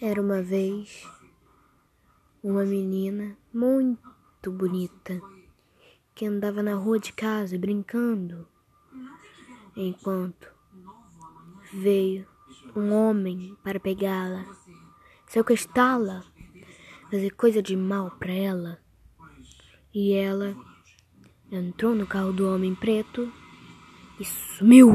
Era uma vez uma menina muito bonita que andava na rua de casa brincando, enquanto veio um homem para pegá-la, sequestrá-la, fazer coisa de mal para ela. E ela entrou no carro do homem preto e sumiu.